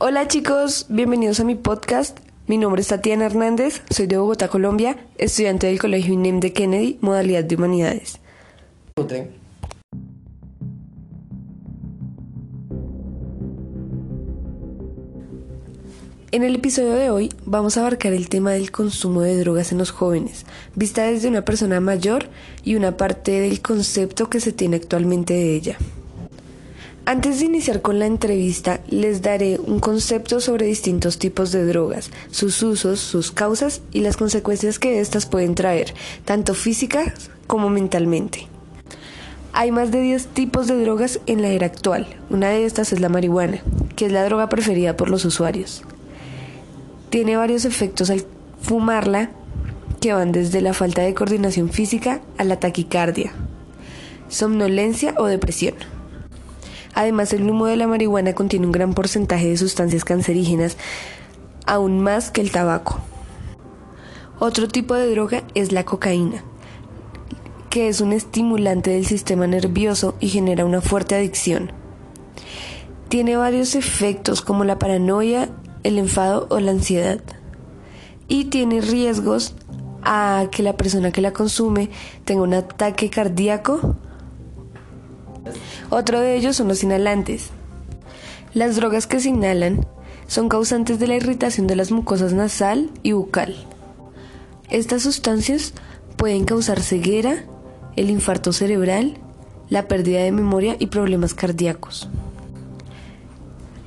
Hola chicos, bienvenidos a mi podcast. Mi nombre es Tatiana Hernández, soy de Bogotá, Colombia, estudiante del Colegio INEM de Kennedy, modalidad de Humanidades. En el episodio de hoy vamos a abarcar el tema del consumo de drogas en los jóvenes, vista desde una persona mayor y una parte del concepto que se tiene actualmente de ella. Antes de iniciar con la entrevista, les daré un concepto sobre distintos tipos de drogas, sus usos, sus causas y las consecuencias que éstas pueden traer, tanto físicas como mentalmente. Hay más de 10 tipos de drogas en la era actual. Una de estas es la marihuana, que es la droga preferida por los usuarios. Tiene varios efectos al fumarla, que van desde la falta de coordinación física a la taquicardia, somnolencia o depresión. Además, el humo de la marihuana contiene un gran porcentaje de sustancias cancerígenas, aún más que el tabaco. Otro tipo de droga es la cocaína, que es un estimulante del sistema nervioso y genera una fuerte adicción. Tiene varios efectos como la paranoia, el enfado o la ansiedad. Y tiene riesgos a que la persona que la consume tenga un ataque cardíaco otro de ellos son los inhalantes. Las drogas que se inhalan son causantes de la irritación de las mucosas nasal y bucal. Estas sustancias pueden causar ceguera, el infarto cerebral, la pérdida de memoria y problemas cardíacos.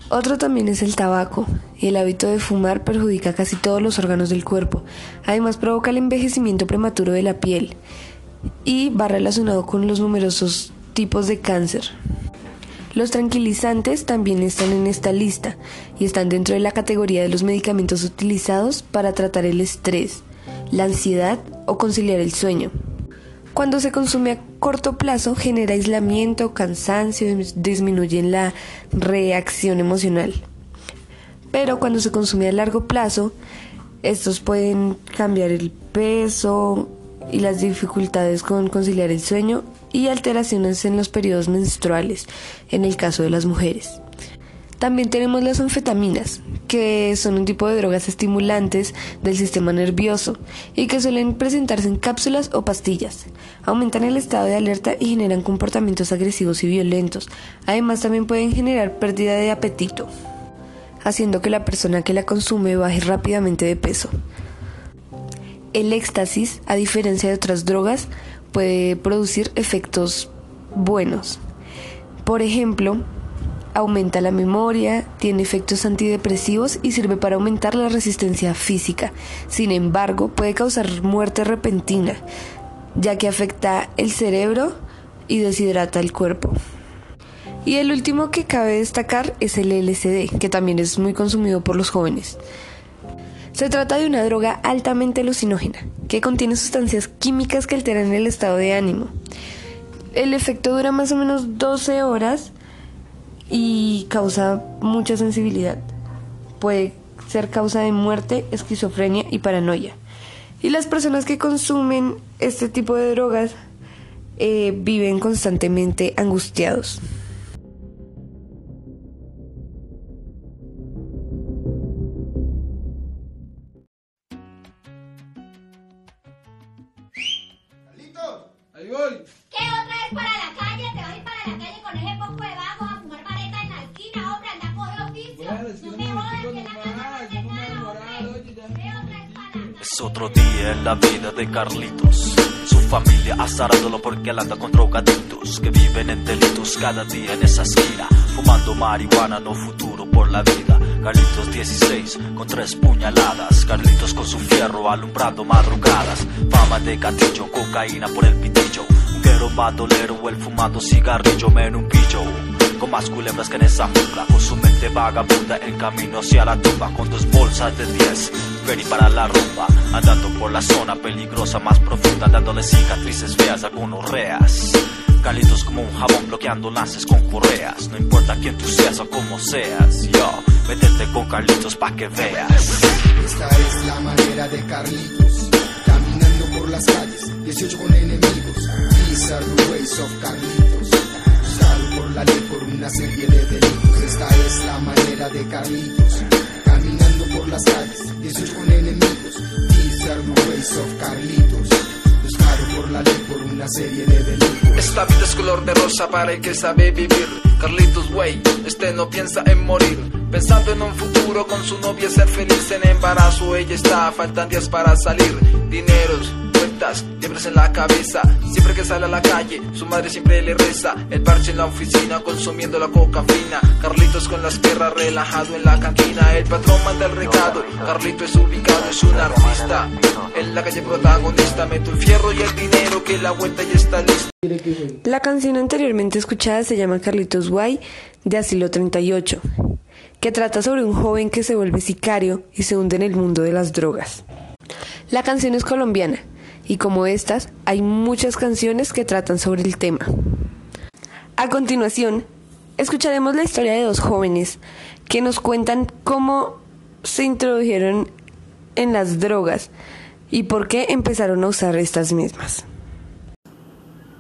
Otro también es el tabaco, y el hábito de fumar perjudica casi todos los órganos del cuerpo. Además provoca el envejecimiento prematuro de la piel y va relacionado con los numerosos tipos de cáncer. Los tranquilizantes también están en esta lista y están dentro de la categoría de los medicamentos utilizados para tratar el estrés, la ansiedad o conciliar el sueño. Cuando se consume a corto plazo genera aislamiento, cansancio, disminuye la reacción emocional. Pero cuando se consume a largo plazo, estos pueden cambiar el peso y las dificultades con conciliar el sueño y alteraciones en los periodos menstruales, en el caso de las mujeres. También tenemos las anfetaminas, que son un tipo de drogas estimulantes del sistema nervioso y que suelen presentarse en cápsulas o pastillas. Aumentan el estado de alerta y generan comportamientos agresivos y violentos. Además también pueden generar pérdida de apetito, haciendo que la persona que la consume baje rápidamente de peso. El éxtasis, a diferencia de otras drogas, puede producir efectos buenos. Por ejemplo, aumenta la memoria, tiene efectos antidepresivos y sirve para aumentar la resistencia física. Sin embargo, puede causar muerte repentina, ya que afecta el cerebro y deshidrata el cuerpo. Y el último que cabe destacar es el LSD, que también es muy consumido por los jóvenes. Se trata de una droga altamente alucinógena, que contiene sustancias químicas que alteran el estado de ánimo. El efecto dura más o menos 12 horas y causa mucha sensibilidad. Puede ser causa de muerte, esquizofrenia y paranoia. Y las personas que consumen este tipo de drogas eh, viven constantemente angustiados. Voy. ¿Qué otra vez para la calle? Te vas a ir para la calle con ese poco de vagos a fumar vareta en la esquina, hombre, anda a coger oficio. no te jodas que la casa no te nada, hombre. ¿Qué otra vez para Es otro día en la vida de Carlitos. Su familia azarándolo porque él anda con drogadictos que viven en delitos cada día en esa esquina. Fumando marihuana, no futuro por la vida. Carlitos 16 con tres puñaladas. Carlitos con su fierro alumbrando madrugadas. Fama de gatillo, cocaína por el pitillo. Guero bandolero el fumando cigarrillo, men un pillo. Con más culebras que en esa jungla. Con su mente vagabunda en camino hacia la tumba. Con dos bolsas de 10. Ferry para la rumba. Andando por la zona peligrosa más profunda. Dándole cicatrices feas a reas. Carlitos como un jabón bloqueando lances con correas. No importa quién tú seas o cómo seas, yo, métete con Carlitos pa' que veas. Esta es la manera de Carlitos, caminando por las calles, 18 con enemigos. These are the ways of Carlitos, usado por la ley por una serie de delitos. esta es la manera de Carlitos. Caminando por las calles, 18 con enemigos. These are the ways of Carlitos. Buscado por la ley por una serie de delitos. Esta vida es color de rosa para el que sabe vivir. Carlitos Way, este no piensa en morir. Pensando en un futuro con su novia ser feliz en embarazo, ella está, faltan días para salir. Dineros, la. Carlitos. La canción anteriormente escuchada se llama Carlitos Guay de Asilo 38, que trata sobre un joven que se vuelve sicario y se hunde en el mundo de las drogas. La canción es colombiana y como estas hay muchas canciones que tratan sobre el tema. A continuación, escucharemos la historia de dos jóvenes que nos cuentan cómo se introdujeron en las drogas y por qué empezaron a usar estas mismas.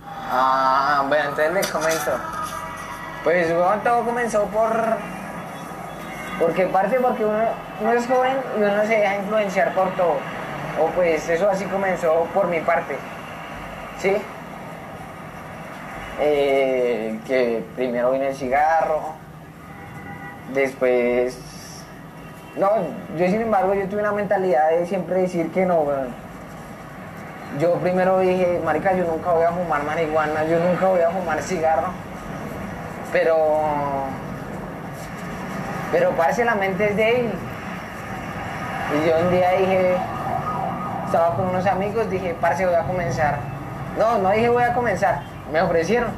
Ah, bueno, entonces les comento. Pues bueno, todo comenzó por. Porque parte porque uno, uno es joven y uno se deja influenciar por todo. O pues eso así comenzó por mi parte. ¿Sí? Eh, que primero vino el cigarro. Después. No, yo sin embargo yo tuve una mentalidad de siempre decir que no. Yo primero dije, marica, yo nunca voy a fumar marihuana, yo nunca voy a fumar cigarro. Pero. Pero parece la mente es de él. Y yo un día dije, estaba con unos amigos, dije, parce, voy a comenzar. No, no dije voy a comenzar, me ofrecieron.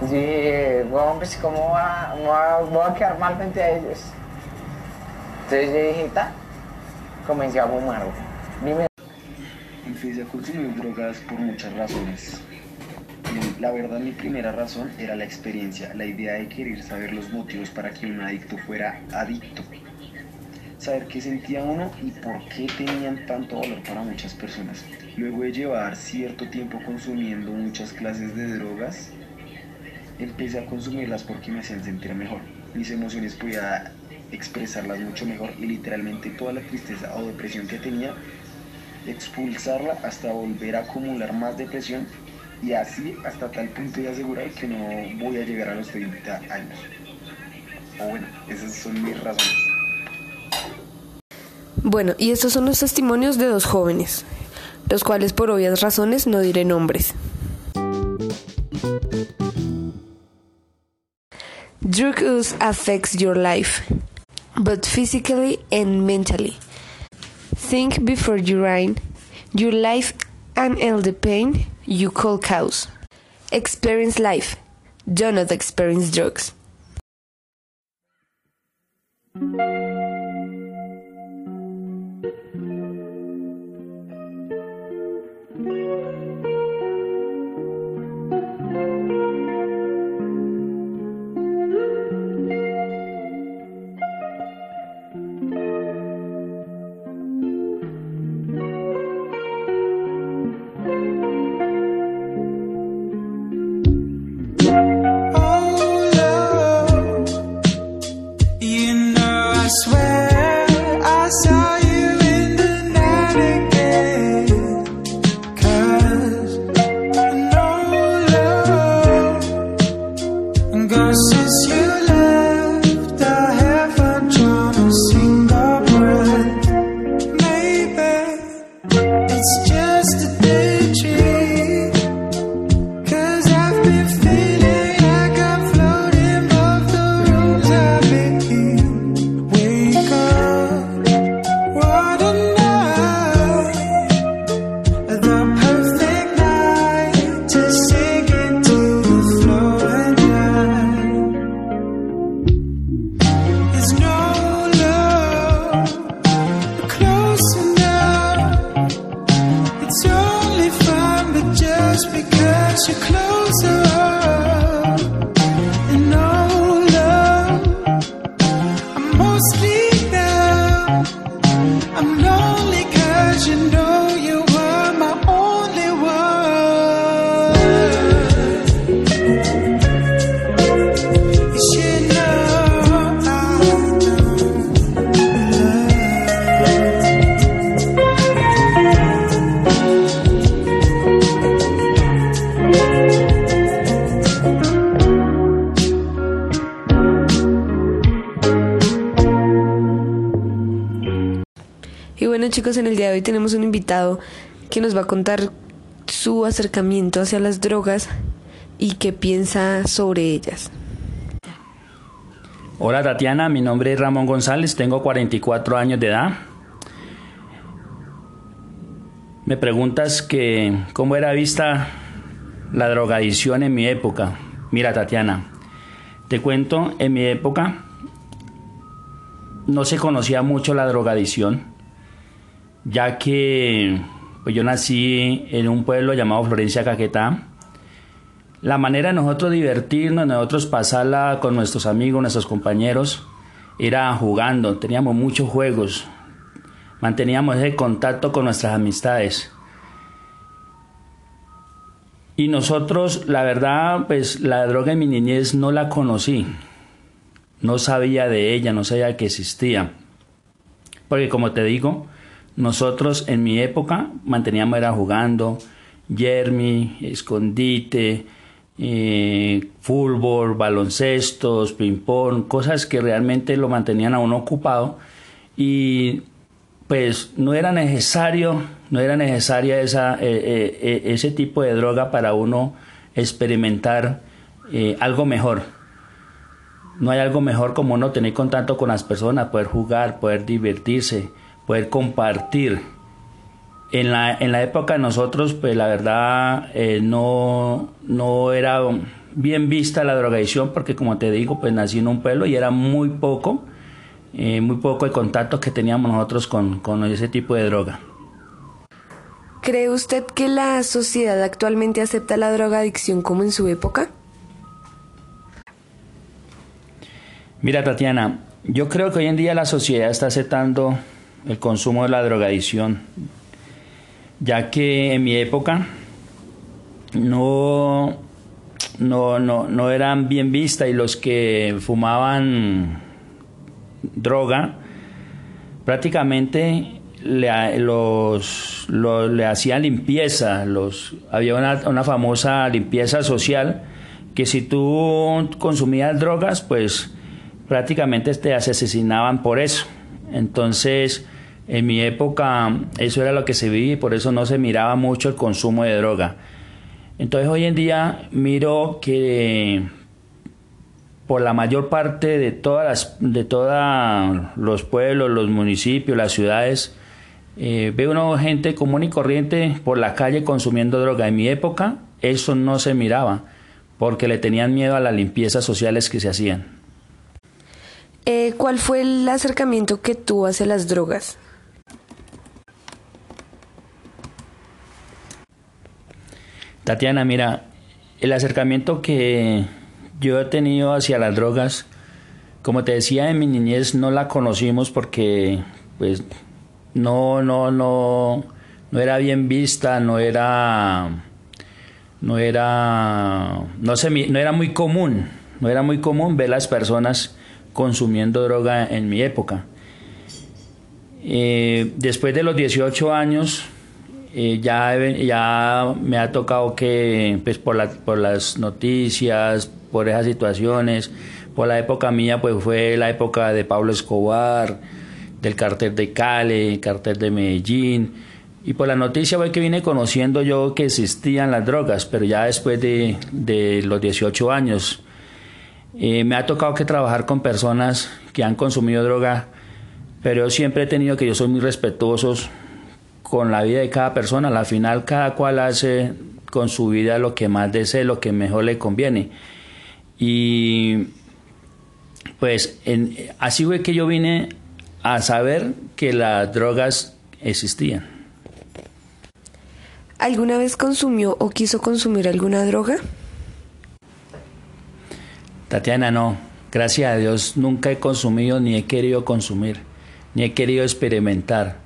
Y dije, bueno, pues, ¿cómo va, voy voy a quedar mal frente a ellos? Entonces yo dije, ta, comencé a fumar. Dime, Empecé a consumir drogas por muchas razones. Y La verdad, mi primera razón era la experiencia, la idea de querer saber los motivos para que un adicto fuera adicto. Saber qué sentía uno y por qué tenían tanto valor para muchas personas. Luego de llevar cierto tiempo consumiendo muchas clases de drogas, empecé a consumirlas porque me hacían sentir mejor. Mis emociones podía expresarlas mucho mejor y literalmente toda la tristeza o depresión que tenía expulsarla hasta volver a acumular más depresión y así hasta tal punto de asegurar que no voy a llegar a los 30 años. O bueno, esas son mis razones. Bueno, y estos son los testimonios de dos jóvenes, los cuales por obvias razones no diré nombres. Drug use affects your life, both physically and mentally. Think before you run your life and all the pain you call cause. Experience life, do not experience drugs. Chicos, en el día de hoy tenemos un invitado que nos va a contar su acercamiento hacia las drogas y qué piensa sobre ellas. Hola Tatiana, mi nombre es Ramón González, tengo 44 años de edad. Me preguntas que cómo era vista la drogadicción en mi época. Mira Tatiana, te cuento, en mi época no se conocía mucho la drogadicción, ya que pues yo nací en un pueblo llamado Florencia Caquetá. La manera de nosotros divertirnos, de nosotros pasarla con nuestros amigos, nuestros compañeros, era jugando. Teníamos muchos juegos, manteníamos ese contacto con nuestras amistades. Y nosotros, la verdad, pues la droga en mi niñez no la conocí. No sabía de ella, no sabía que existía. Porque como te digo, nosotros en mi época manteníamos era jugando, yermi, escondite, eh, fútbol, baloncestos, ping-pong, cosas que realmente lo mantenían a uno ocupado y pues no era necesario, no era necesaria esa, eh, eh, ese tipo de droga para uno experimentar algo mejor. No hay algo mejor como uno tener contacto con las personas, poder jugar, poder divertirse, poder compartir. En la, en la época de nosotros, pues la verdad eh, no, no era bien vista la drogadicción porque como te digo, pues nací en un pueblo y era muy poco, eh, muy poco el contacto que teníamos nosotros con, con ese tipo de droga. ¿Cree usted que la sociedad actualmente acepta la drogadicción como en su época? Mira, Tatiana, yo creo que hoy en día la sociedad está aceptando el consumo de la drogadicción, ya que en mi época no, no, no, eran bien vistas y los que fumaban droga prácticamente le, los, le hacían limpieza, los, había una, una famosa limpieza social que si tú consumías drogas pues prácticamente te asesinaban por eso. Entonces, en mi época eso era lo que se vivía y por eso no se miraba mucho el consumo de droga. Entonces hoy en día miro que por la mayor parte de todas las, de todos los pueblos, los municipios, las ciudades, eh, veo una gente común y corriente por la calle consumiendo droga. En mi época eso no se miraba porque le tenían miedo a las limpiezas sociales que se hacían. Eh, ¿Cuál fue el acercamiento que tuvo hacia las drogas? Tatiana, mira, el acercamiento que yo he tenido hacia las drogas, como te decía, en mi niñez no la conocimos porque pues no, no, no, no era bien vista, no era, no era, no se, no era muy común, no era muy común ver las personas consumiendo droga en mi época. Eh, después de los 18 años, eh, ya, ya me ha tocado que, pues por, la, por las noticias, por esas situaciones, por la época mía, pues fue la época de Pablo Escobar, del cartel de Cali, cartel de Medellín, y por la noticia fue que vine conociendo yo que existían las drogas, pero ya después de, de los 18 años, eh, me ha tocado que trabajar con personas que han consumido droga, pero yo siempre he tenido que yo soy muy respetuoso con la vida de cada persona. Al final cada cual hace con su vida lo que más desee, lo que mejor le conviene. Y pues así fue que yo vine a saber que las drogas existían. ¿Alguna vez consumió o quiso consumir alguna droga? Tatiana, no. Gracias a Dios nunca he consumido ni he querido consumir, ni he querido experimentar.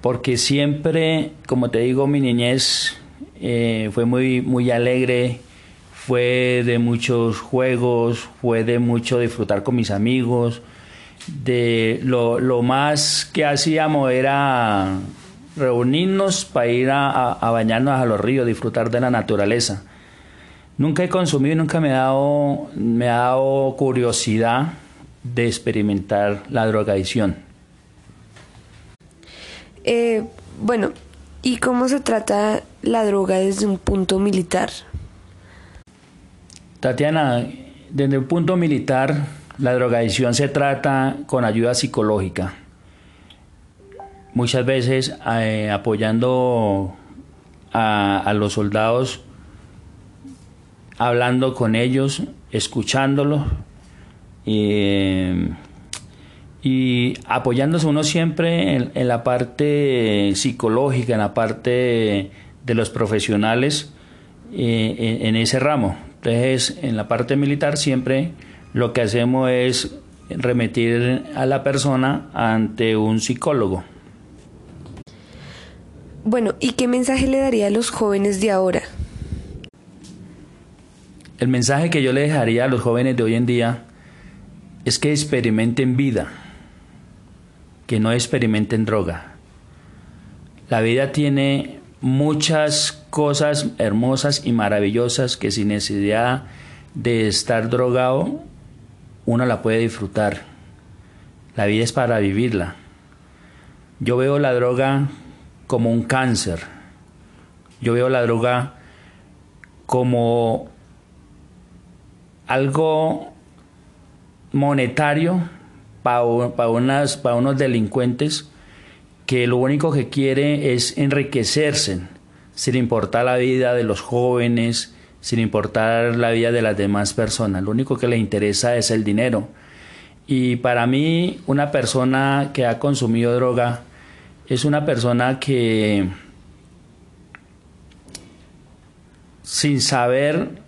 Porque siempre, como te digo, mi niñez eh, fue muy, muy alegre, fue de muchos juegos, fue de mucho disfrutar con mis amigos. De lo, más que hacíamos era reunirnos para ir a bañarnos a los ríos, disfrutar de la naturaleza. Nunca he consumido y nunca me ha dado, me ha dado curiosidad de experimentar la drogadicción. Eh, bueno, ¿y cómo se trata la droga desde un punto militar? Tatiana, desde un punto militar, la drogadicción se trata con ayuda psicológica. Muchas veces eh, apoyando a, los soldados, hablando con ellos, escuchándolos y, apoyándose uno siempre en, la parte psicológica, en la parte de los profesionales eh, en ese ramo. Entonces, en la parte militar siempre lo que hacemos es remitir a la persona ante un psicólogo. Bueno, ¿y qué mensaje le daría a los jóvenes de ahora? El mensaje que yo le dejaría a los jóvenes de hoy en día es que experimenten vida, que no experimenten droga. La vida tiene muchas cosas hermosas y maravillosas que sin necesidad de estar drogado uno la puede disfrutar. La vida es para vivirla. Yo veo la droga como un cáncer. Yo veo la droga como algo monetario para, unas, para unos delincuentes que lo único que quiere es enriquecerse, sin importar la vida de los jóvenes, sin importar la vida de las demás personas. Lo único que les interesa es el dinero. Y para mí, una persona que ha consumido droga es una persona que sin saber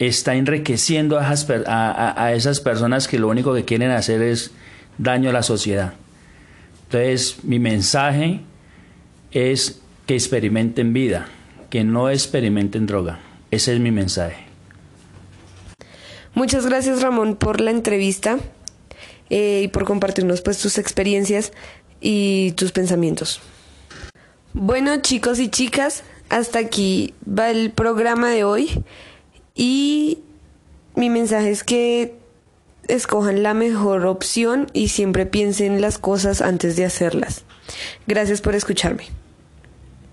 está enriqueciendo a esas, personas que lo único que quieren hacer es daño a la sociedad. Entonces, mi mensaje es que experimenten vida, que no experimenten droga. Ese es mi mensaje. Muchas gracias Ramón por la entrevista eh, y por compartirnos pues tus experiencias y tus pensamientos. Bueno chicos y chicas, hasta aquí va el programa de hoy y mi mensaje es que escojan la mejor opción y siempre piensen las cosas antes de hacerlas. Gracias por escucharme.